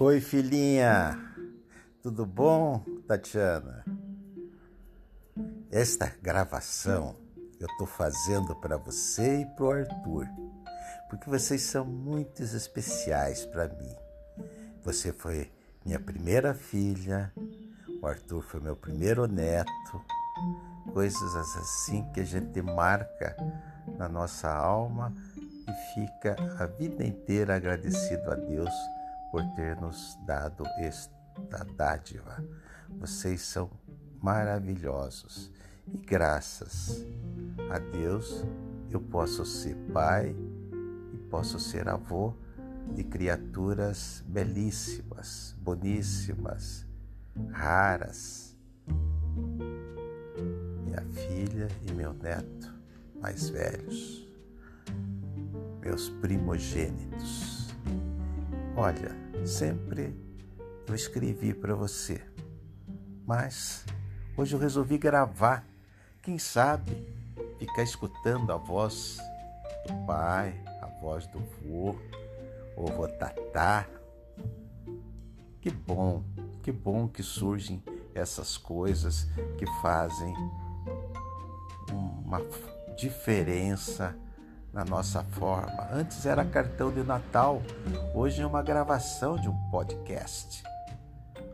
Oi, filhinha. Tudo bom, Tatiana? Esta gravação eu estou fazendo para você e para o Arthur, porque vocês são muito especiais para mim. Você foi minha primeira filha, o Arthur foi meu primeiro neto, coisas assim que a gente marca na nossa alma e fica a vida inteira agradecido a Deus por ter nos dado esta dádiva. Vocês são maravilhosos e graças a Deus eu posso ser pai e posso ser avô de criaturas belíssimas, boníssimas, raras. Minha filha e meu neto mais velhos, meus primogênitos. Olha, sempre eu escrevi para você, mas hoje eu resolvi gravar. Quem sabe ficar escutando a voz do pai, a voz do vô, ou vô tatá. Que bom, que bom que surgem essas coisas que fazem uma diferença na nossa forma. Antes era cartão de Natal, hoje é uma gravação de um podcast.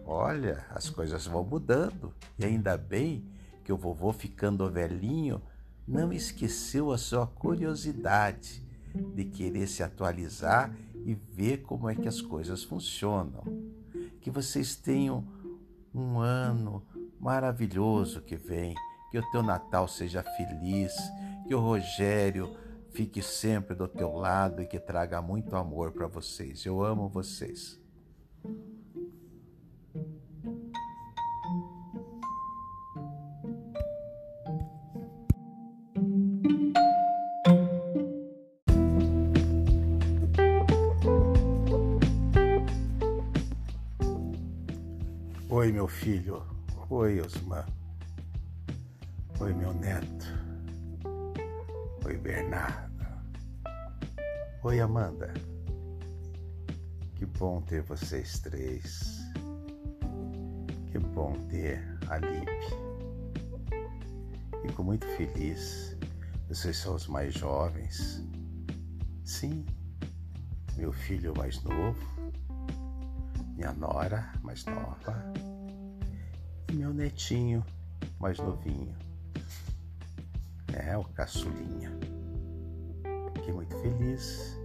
Olha, as coisas vão mudando e ainda bem que o vovô, ficando velhinho, não esqueceu a sua curiosidade de querer se atualizar e ver como é que as coisas funcionam. Que vocês tenham um ano maravilhoso que vem, que o teu Natal seja feliz, que o Rogério fique sempre do teu lado e que traga muito amor para vocês. Eu amo vocês. Oi, meu filho. Oi, Osman. Oi, meu neto. Oi, Bernardo. Oi, Amanda. Que bom ter vocês três. Que bom ter a Lib. Fico muito feliz. Vocês são os mais jovens. Sim, meu filho mais novo, minha nora mais nova e meu netinho mais novinho é o caçulinha. Fiquei muito feliz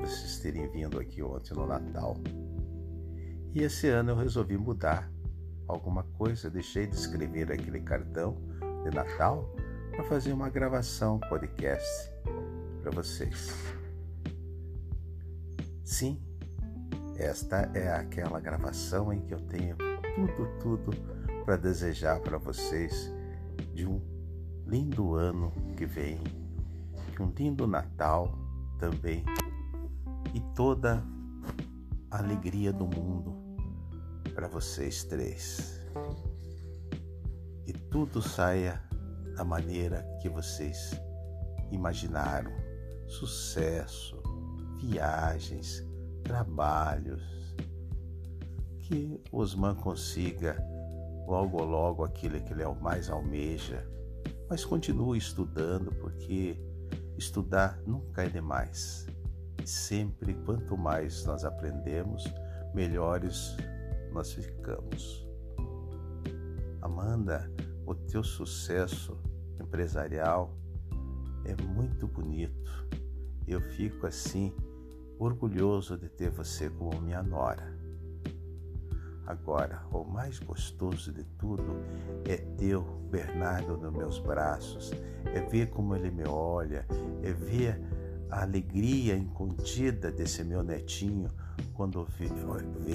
vocês terem vindo aqui ontem no Natal. E esse ano eu resolvi mudar alguma coisa, deixei de escrever aquele cartão de Natal para fazer uma gravação podcast para vocês. Sim, esta é aquela gravação em que eu tenho tudo, tudo para desejar para vocês de um lindo ano que vem, um lindo Natal também e toda a alegria do mundo para vocês três. E tudo saia da maneira que vocês imaginaram. Sucesso, viagens, trabalhos. Que Osman consiga logo logo aquilo que ele é mais almeja mas continue estudando, porque estudar nunca é demais. Sempre, quanto mais nós aprendemos, melhores nós ficamos. Amanda, o teu sucesso empresarial é muito bonito. Eu fico assim orgulhoso de ter você como minha nora. Agora, o mais gostoso de tudo é ter o Bernardo nos meus braços, é ver como ele me olha, é ver a alegria incontida desse meu netinho quando vê,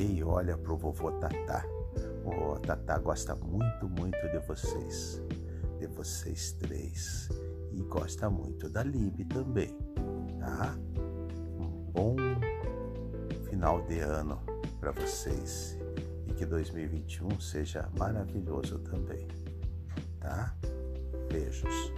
e olha para o vovô Tatá. O Tatá gosta muito, muito de vocês, de vocês três, e gosta muito da Lib também, tá? Um bom final de ano para vocês que 2021 seja maravilhoso também, tá? Beijos.